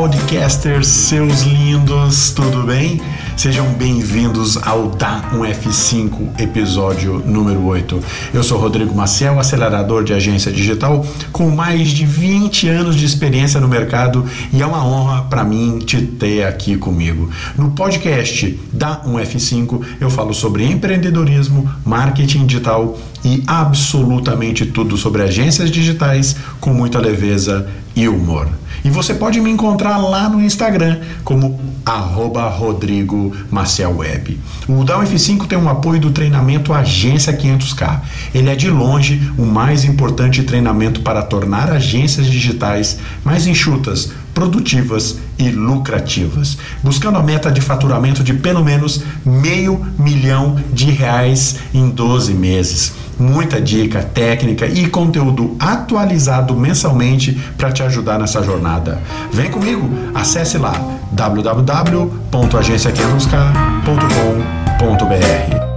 Podcasters, seus lindos, tudo bem? Sejam bem-vindos ao Da 1F5, episódio número 8. Eu sou Rodrigo Maciel, acelerador de agência digital, com mais de 20 anos de experiência no mercado e é uma honra para mim te ter aqui comigo. No podcast Da 1F5, eu falo sobre empreendedorismo, marketing digital e absolutamente tudo sobre agências digitais com muita leveza e humor. E você pode me encontrar lá no Instagram como arroba Rodrigo Marcel Web. O Down F5 tem um apoio do treinamento Agência 500K. Ele é de longe o mais importante treinamento para tornar agências digitais mais enxutas, produtivas e lucrativas, buscando a meta de faturamento de pelo menos meio milhão de reais em 12 meses muita dica, técnica e conteúdo atualizado mensalmente para te ajudar nessa jornada. Vem comigo, acesse lá www.agenciaqueroscar.com.br.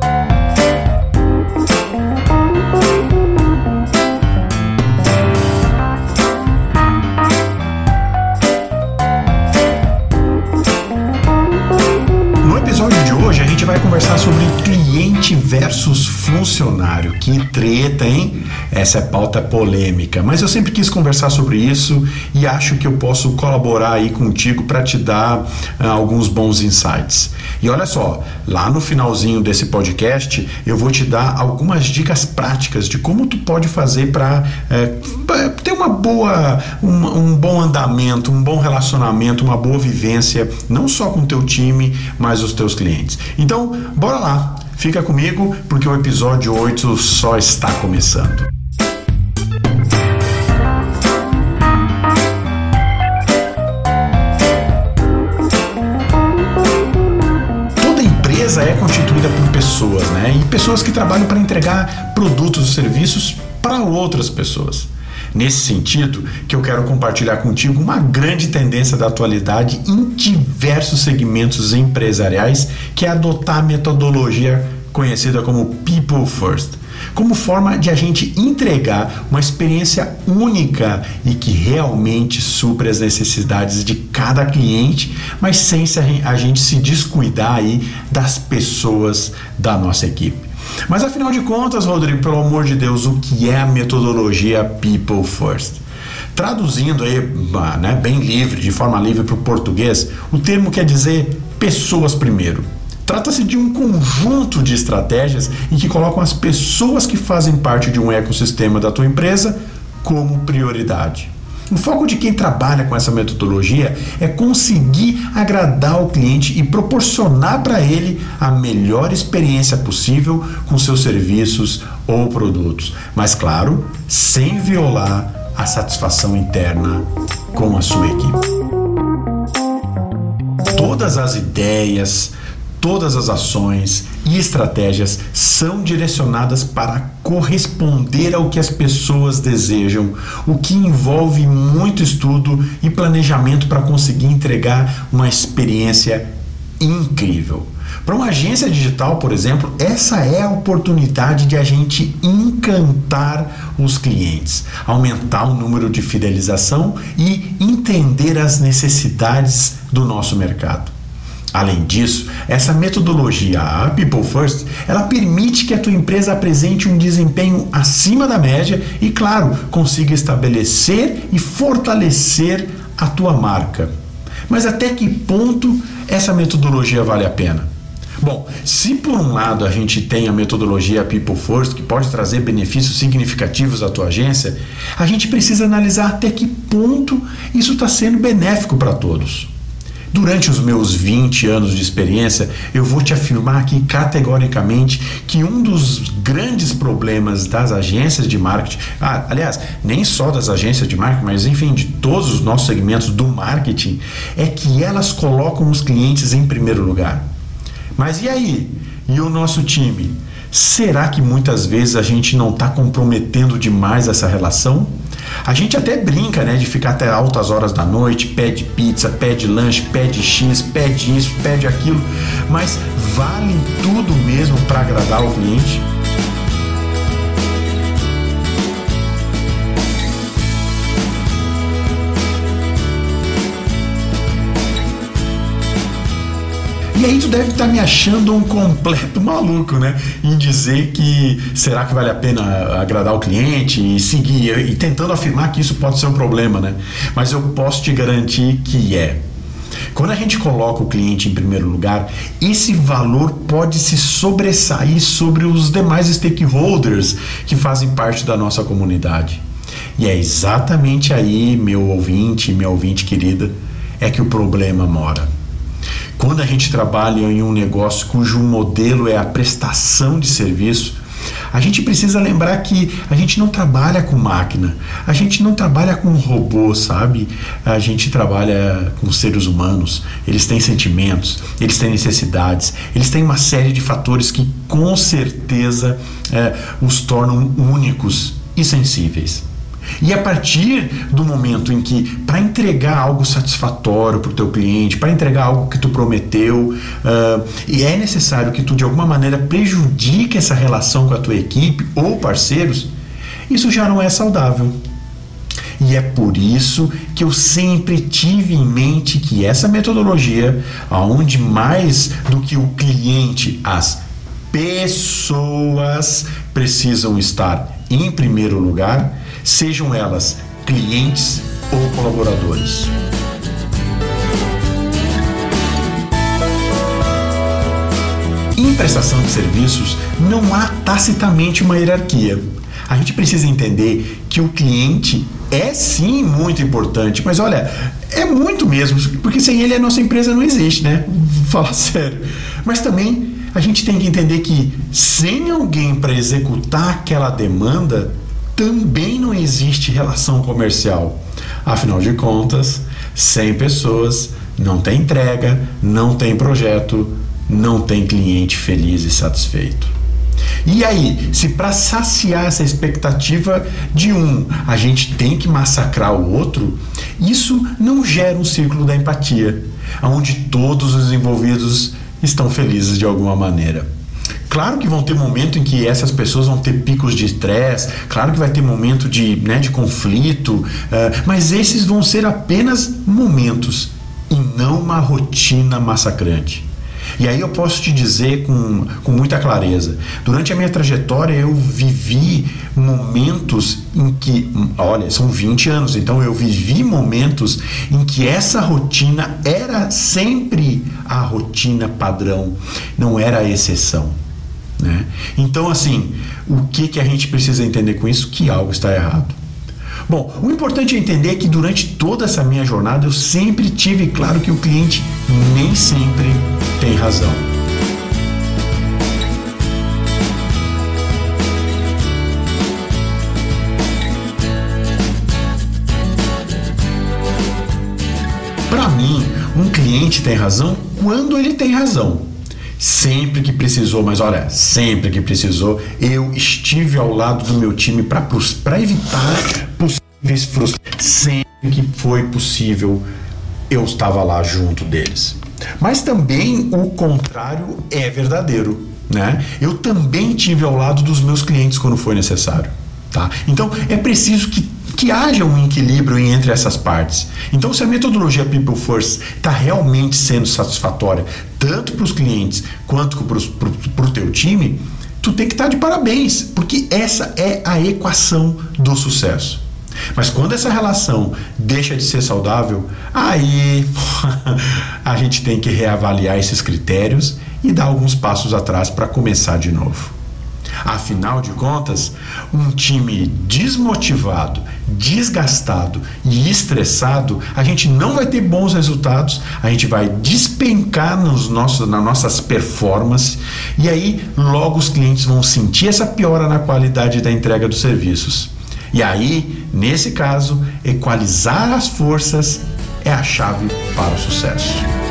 funcionário. Que treta, hein? Essa é pauta polêmica, mas eu sempre quis conversar sobre isso e acho que eu posso colaborar aí contigo para te dar uh, alguns bons insights. E olha só, lá no finalzinho desse podcast eu vou te dar algumas dicas práticas de como tu pode fazer para uh, ter uma boa, um, um bom andamento, um bom relacionamento, uma boa vivência, não só com o teu time, mas os teus clientes. Então, bora lá. Fica comigo porque o episódio 8 só está começando. Toda empresa é constituída por pessoas, né? E pessoas que trabalham para entregar produtos e serviços para outras pessoas. Nesse sentido, que eu quero compartilhar contigo uma grande tendência da atualidade em diversos segmentos empresariais, que é adotar a metodologia conhecida como People First, como forma de a gente entregar uma experiência única e que realmente supre as necessidades de cada cliente, mas sem a gente se descuidar aí das pessoas da nossa equipe. Mas afinal de contas, Rodrigo, pelo amor de Deus, o que é a metodologia People First? Traduzindo aí, né, bem livre, de forma livre para o português, o termo quer dizer pessoas primeiro. Trata-se de um conjunto de estratégias em que colocam as pessoas que fazem parte de um ecossistema da tua empresa como prioridade. O foco de quem trabalha com essa metodologia é conseguir agradar o cliente e proporcionar para ele a melhor experiência possível com seus serviços ou produtos, mas claro, sem violar a satisfação interna com a sua equipe. Todas as ideias, todas as ações e estratégias são direcionadas para corresponder ao que as pessoas desejam, o que envolve muito estudo e planejamento para conseguir entregar uma experiência incrível. Para uma agência digital, por exemplo, essa é a oportunidade de a gente encantar os clientes, aumentar o número de fidelização e entender as necessidades do nosso mercado. Além disso, essa metodologia, a People First, ela permite que a tua empresa apresente um desempenho acima da média e, claro, consiga estabelecer e fortalecer a tua marca. Mas até que ponto essa metodologia vale a pena? Bom, se por um lado a gente tem a metodologia People First, que pode trazer benefícios significativos à tua agência, a gente precisa analisar até que ponto isso está sendo benéfico para todos. Durante os meus 20 anos de experiência, eu vou te afirmar aqui categoricamente que um dos grandes problemas das agências de marketing, ah, aliás, nem só das agências de marketing, mas enfim, de todos os nossos segmentos do marketing, é que elas colocam os clientes em primeiro lugar. Mas e aí? E o nosso time? Será que muitas vezes a gente não está comprometendo demais essa relação? A gente até brinca, né, de ficar até altas horas da noite, pede pizza, pede lanche, pede X, pede isso, pede aquilo, mas vale tudo mesmo para agradar o cliente? E aí tu deve estar tá me achando um completo maluco, né? Em dizer que será que vale a pena agradar o cliente e seguir e tentando afirmar que isso pode ser um problema, né? Mas eu posso te garantir que é. Quando a gente coloca o cliente em primeiro lugar, esse valor pode se sobressair sobre os demais stakeholders que fazem parte da nossa comunidade. E é exatamente aí, meu ouvinte, minha ouvinte querida, é que o problema mora. Quando a gente trabalha em um negócio cujo modelo é a prestação de serviço, a gente precisa lembrar que a gente não trabalha com máquina, a gente não trabalha com robô, sabe? A gente trabalha com seres humanos. Eles têm sentimentos, eles têm necessidades, eles têm uma série de fatores que com certeza é, os tornam únicos e sensíveis. E a partir do momento em que, para entregar algo satisfatório para o teu cliente, para entregar algo que tu prometeu, uh, e é necessário que tu de alguma maneira prejudique essa relação com a tua equipe ou parceiros, isso já não é saudável. E é por isso que eu sempre tive em mente que essa metodologia, aonde mais do que o cliente, as pessoas precisam estar em primeiro lugar, sejam elas clientes ou colaboradores. Em prestação de serviços, não há tacitamente uma hierarquia. A gente precisa entender que o cliente é sim muito importante, mas olha, é muito mesmo, porque sem ele a nossa empresa não existe, né? Vou falar sério. Mas também a gente tem que entender que sem alguém para executar aquela demanda, também não existe relação comercial. Afinal de contas, sem pessoas não tem entrega, não tem projeto, não tem cliente feliz e satisfeito. E aí, se para saciar essa expectativa de um a gente tem que massacrar o outro, isso não gera um círculo da empatia, onde todos os envolvidos estão felizes de alguma maneira. Claro que vão ter momento em que essas pessoas vão ter picos de estresse, claro que vai ter momento de, né, de conflito, uh, mas esses vão ser apenas momentos e não uma rotina massacrante. E aí eu posso te dizer com, com muita clareza: durante a minha trajetória eu vivi momentos em que, olha, são 20 anos, então eu vivi momentos em que essa rotina era sempre a rotina padrão, não era a exceção. Né? Então, assim, o que, que a gente precisa entender com isso? Que algo está errado. Bom, o importante é entender que durante toda essa minha jornada eu sempre tive claro que o cliente nem sempre tem razão. Para mim, um cliente tem razão quando ele tem razão sempre que precisou, mas olha, sempre que precisou, eu estive ao lado do meu time para evitar possíveis frustrações. Sempre que foi possível, eu estava lá junto deles. Mas também o contrário é verdadeiro. Né? Eu também tive ao lado dos meus clientes quando foi necessário. Tá? Então é preciso que que haja um equilíbrio entre essas partes. Então, se a metodologia People First está realmente sendo satisfatória, tanto para os clientes quanto para o teu time, tu tem que estar tá de parabéns, porque essa é a equação do sucesso. Mas quando essa relação deixa de ser saudável, aí a gente tem que reavaliar esses critérios e dar alguns passos atrás para começar de novo. Afinal de contas, um time desmotivado, desgastado e estressado, a gente não vai ter bons resultados, a gente vai despencar nos nossos, nas nossas performances e aí logo os clientes vão sentir essa piora na qualidade da entrega dos serviços. E aí, nesse caso, equalizar as forças é a chave para o sucesso.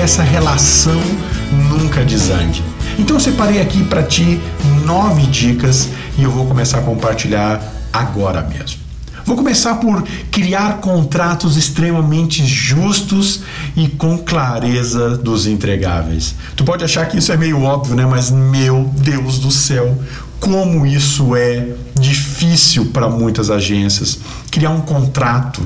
Essa relação nunca desande. Então eu separei aqui para ti nove dicas e eu vou começar a compartilhar agora mesmo. Vou começar por criar contratos extremamente justos e com clareza dos entregáveis. Tu pode achar que isso é meio óbvio, né? Mas meu Deus do céu, como isso é difícil para muitas agências. Criar um contrato.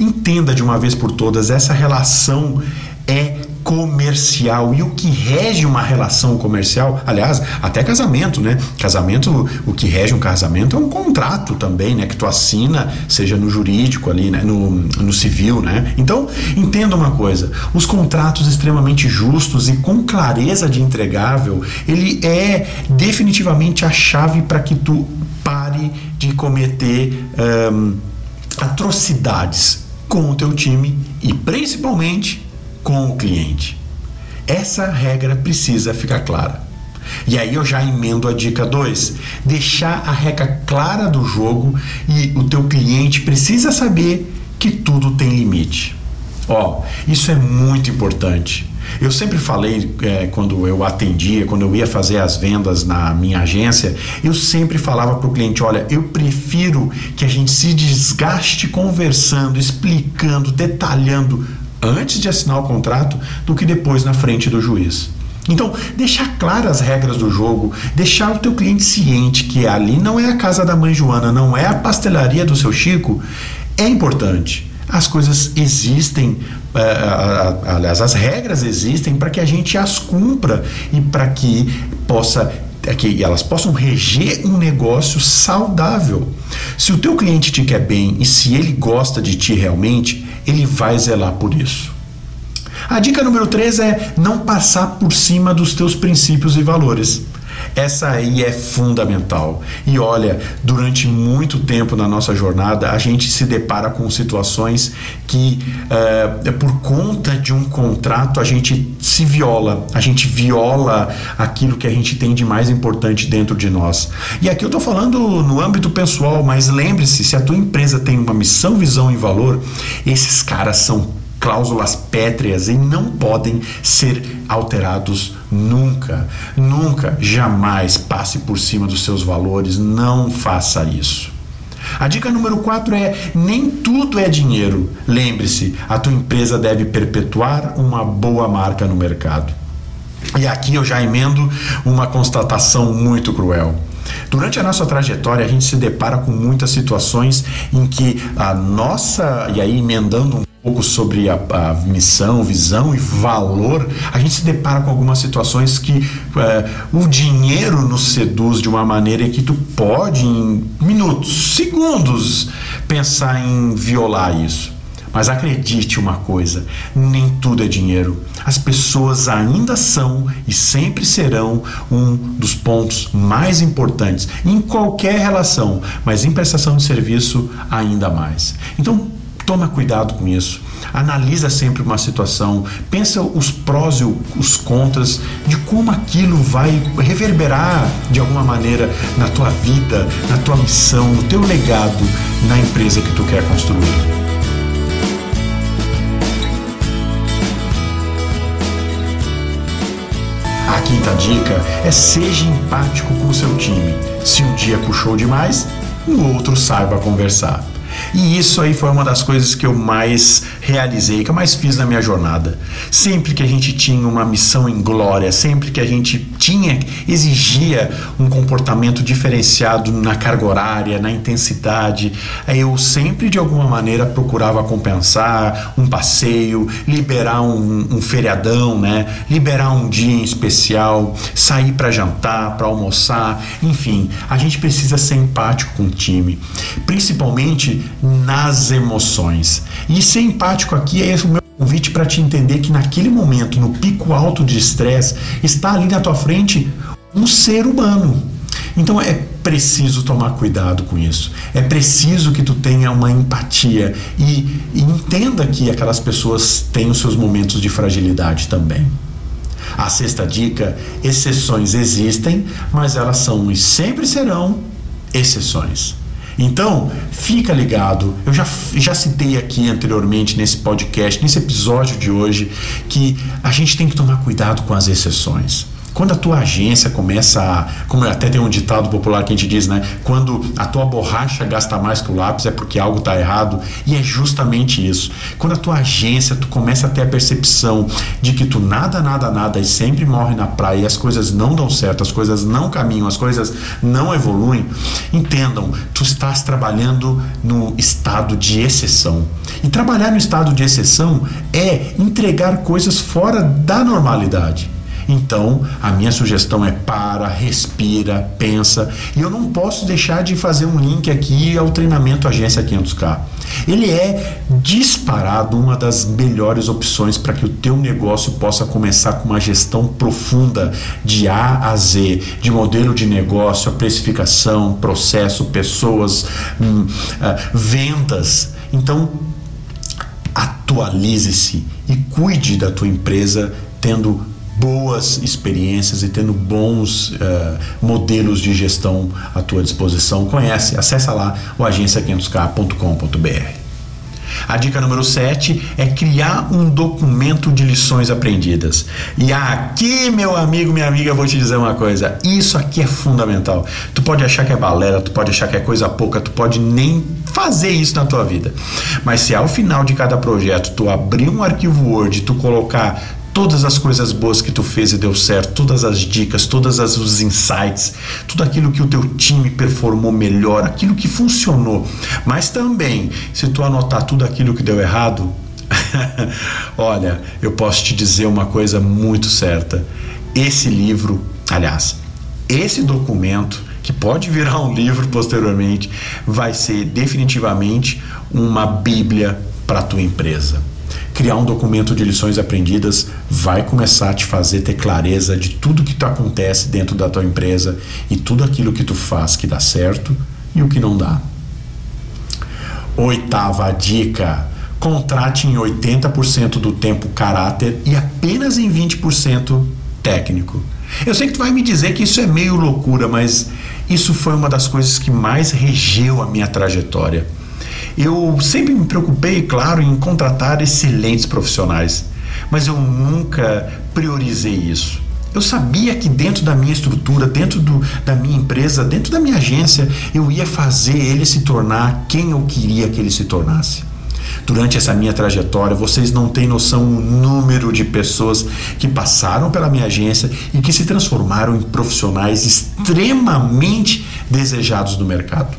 Entenda de uma vez por todas, essa relação é comercial e o que rege uma relação comercial, aliás, até casamento, né? Casamento, o que rege um casamento é um contrato também, né? Que tu assina, seja no jurídico ali, né? No, no civil, né? Então, entenda uma coisa: os contratos extremamente justos e com clareza de entregável, ele é definitivamente a chave para que tu pare de cometer um, atrocidades com o teu time e principalmente com o cliente. Essa regra precisa ficar clara. E aí eu já emendo a dica 2: deixar a regra clara do jogo e o teu cliente precisa saber que tudo tem limite. Ó, isso é muito importante. Eu sempre falei, é, quando eu atendia, quando eu ia fazer as vendas na minha agência, eu sempre falava para o cliente: olha, eu prefiro que a gente se desgaste conversando, explicando, detalhando antes de assinar o contrato do que depois na frente do juiz. Então, deixar claras as regras do jogo, deixar o teu cliente ciente que ali não é a casa da mãe Joana, não é a pastelaria do seu Chico, é importante. As coisas existem, uh, aliás, as regras existem para que a gente as cumpra e para que possa é que elas possam reger um negócio saudável. Se o teu cliente te quer bem e se ele gosta de ti realmente, ele vai zelar por isso. A dica número 3 é não passar por cima dos teus princípios e valores. Essa aí é fundamental. E olha, durante muito tempo na nossa jornada, a gente se depara com situações que, uh, por conta de um contrato, a gente se viola, a gente viola aquilo que a gente tem de mais importante dentro de nós. E aqui eu estou falando no âmbito pessoal, mas lembre-se: se a tua empresa tem uma missão, visão e valor, esses caras são cláusulas pétreas e não podem ser alterados nunca. Nunca, jamais passe por cima dos seus valores, não faça isso. A dica número 4 é: nem tudo é dinheiro. Lembre-se, a tua empresa deve perpetuar uma boa marca no mercado. E aqui eu já emendo uma constatação muito cruel. Durante a nossa trajetória, a gente se depara com muitas situações em que a nossa, e aí emendando um pouco sobre a, a, missão, visão e valor, a gente se depara com algumas situações que é, o dinheiro nos seduz de uma maneira que tu pode, em minutos, segundos, pensar em violar isso. Mas acredite uma coisa: nem tudo é dinheiro. As pessoas ainda são e sempre serão um dos pontos mais importantes em qualquer relação, mas em prestação de serviço ainda mais. Então, Toma cuidado com isso. Analisa sempre uma situação, pensa os prós e os contras de como aquilo vai reverberar de alguma maneira na tua vida, na tua missão, no teu legado, na empresa que tu quer construir. A quinta dica é seja empático com o seu time. Se um dia puxou demais, o outro saiba conversar. E isso aí foi uma das coisas que eu mais realizei, que eu mais fiz na minha jornada. Sempre que a gente tinha uma missão em glória, sempre que a gente tinha, exigia um comportamento diferenciado na carga horária, na intensidade, eu sempre de alguma maneira procurava compensar um passeio, liberar um, um feriadão, né? Liberar um dia em especial, sair para jantar, para almoçar, enfim, a gente precisa ser empático com o time, principalmente nas emoções. E ser empático aqui é o meu convite para te entender que naquele momento, no pico alto de estresse, está ali na tua frente um ser humano. Então é preciso tomar cuidado com isso. É preciso que tu tenha uma empatia e, e entenda que aquelas pessoas têm os seus momentos de fragilidade também. A sexta dica: exceções existem, mas elas são e sempre serão exceções. Então, fica ligado. Eu já, já citei aqui anteriormente nesse podcast, nesse episódio de hoje, que a gente tem que tomar cuidado com as exceções. Quando a tua agência começa a. Como até tem um ditado popular que a gente diz, né? Quando a tua borracha gasta mais que o lápis é porque algo está errado. E é justamente isso. Quando a tua agência, tu começa a ter a percepção de que tu nada, nada, nada e sempre morre na praia e as coisas não dão certo, as coisas não caminham, as coisas não evoluem, entendam, tu estás trabalhando no estado de exceção. E trabalhar no estado de exceção é entregar coisas fora da normalidade. Então, a minha sugestão é para, respira, pensa. E eu não posso deixar de fazer um link aqui ao treinamento Agência 500K. Ele é disparado uma das melhores opções para que o teu negócio possa começar com uma gestão profunda de A a Z, de modelo de negócio, a precificação, processo, pessoas, hum, uh, vendas. Então, atualize-se e cuide da tua empresa tendo boas experiências e tendo bons uh, modelos de gestão à tua disposição, conhece, acessa lá o agência500k.com.br. A dica número 7 é criar um documento de lições aprendidas. E aqui, meu amigo, minha amiga, vou te dizer uma coisa: isso aqui é fundamental. Tu pode achar que é balera, tu pode achar que é coisa pouca, tu pode nem fazer isso na tua vida. Mas se ao final de cada projeto tu abrir um arquivo Word, tu colocar todas as coisas boas que tu fez e deu certo, todas as dicas, todas as os insights, tudo aquilo que o teu time performou melhor, aquilo que funcionou. Mas também, se tu anotar tudo aquilo que deu errado, olha, eu posso te dizer uma coisa muito certa. Esse livro, aliás, esse documento que pode virar um livro posteriormente, vai ser definitivamente uma bíblia para tua empresa criar um documento de lições aprendidas vai começar a te fazer ter clareza de tudo que acontece dentro da tua empresa e tudo aquilo que tu faz que dá certo e o que não dá. Oitava dica: contrate em 80% do tempo caráter e apenas em 20% técnico. Eu sei que tu vai me dizer que isso é meio loucura, mas isso foi uma das coisas que mais regeu a minha trajetória. Eu sempre me preocupei, claro, em contratar excelentes profissionais, mas eu nunca priorizei isso. Eu sabia que dentro da minha estrutura, dentro do, da minha empresa, dentro da minha agência, eu ia fazer ele se tornar quem eu queria que ele se tornasse. Durante essa minha trajetória, vocês não têm noção o número de pessoas que passaram pela minha agência e que se transformaram em profissionais extremamente desejados no mercado.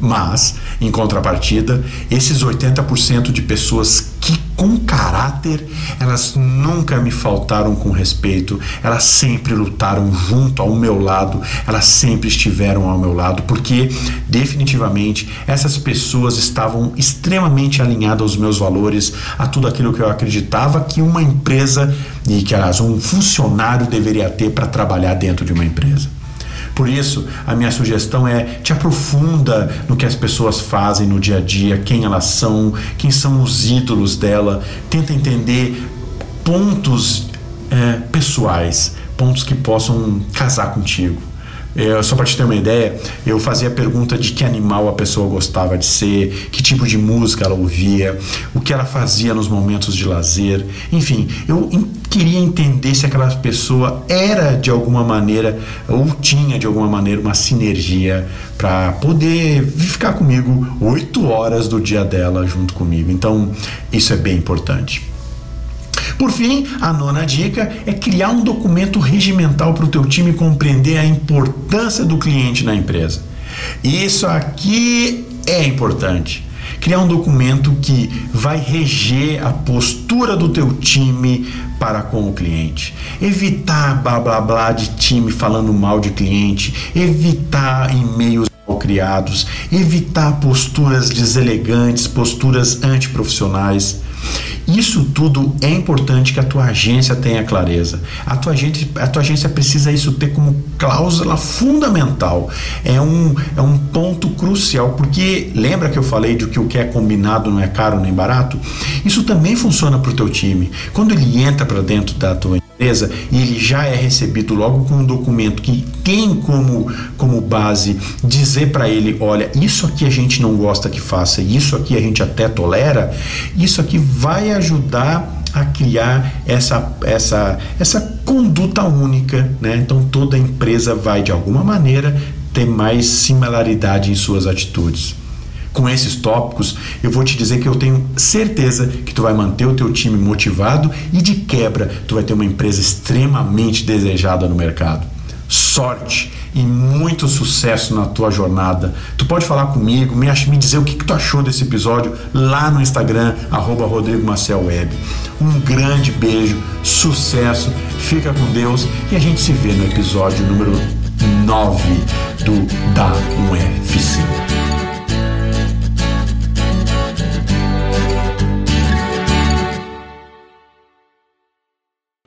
Mas, em contrapartida, esses 80% de pessoas que com caráter, elas nunca me faltaram com respeito, elas sempre lutaram junto ao meu lado, elas sempre estiveram ao meu lado, porque definitivamente essas pessoas estavam extremamente alinhadas aos meus valores, a tudo aquilo que eu acreditava que uma empresa e que aliás um funcionário deveria ter para trabalhar dentro de uma empresa. Por isso, a minha sugestão é te aprofunda no que as pessoas fazem no dia a dia, quem elas são, quem são os ídolos dela, tenta entender pontos é, pessoais, pontos que possam casar contigo. Eu, só para te ter uma ideia, eu fazia a pergunta de que animal a pessoa gostava de ser, que tipo de música ela ouvia, o que ela fazia nos momentos de lazer. Enfim, eu queria entender se aquela pessoa era de alguma maneira ou tinha de alguma maneira uma sinergia para poder ficar comigo oito horas do dia dela junto comigo. Então, isso é bem importante. Por fim, a nona dica é criar um documento regimental para o teu time compreender a importância do cliente na empresa. Isso aqui é importante. Criar um documento que vai reger a postura do teu time para com o cliente. Evitar blá blá blá de time falando mal de cliente, evitar e-mails criados, evitar posturas deselegantes, posturas antiprofissionais. Isso tudo é importante que a tua agência tenha clareza. A tua agência, a tua agência precisa isso ter como cláusula fundamental. É um, é um ponto crucial, porque lembra que eu falei de que o que é combinado não é caro nem barato? Isso também funciona para o teu time. Quando ele entra para dentro da tua empresa e ele já é recebido logo com um documento que tem como, como base dizer para ele: olha, isso aqui a gente não gosta que faça, isso aqui a gente até tolera, isso aqui vai ajudar a criar essa, essa, essa conduta única. Né? Então toda empresa vai, de alguma maneira, ter mais similaridade em suas atitudes com esses tópicos, eu vou te dizer que eu tenho certeza que tu vai manter o teu time motivado e de quebra tu vai ter uma empresa extremamente desejada no mercado. Sorte e muito sucesso na tua jornada. Tu pode falar comigo, me, me dizer o que, que tu achou desse episódio lá no Instagram, arroba Rodrigo Marcel Web. Um grande beijo, sucesso, fica com Deus e a gente se vê no episódio número 9 do Da um FC.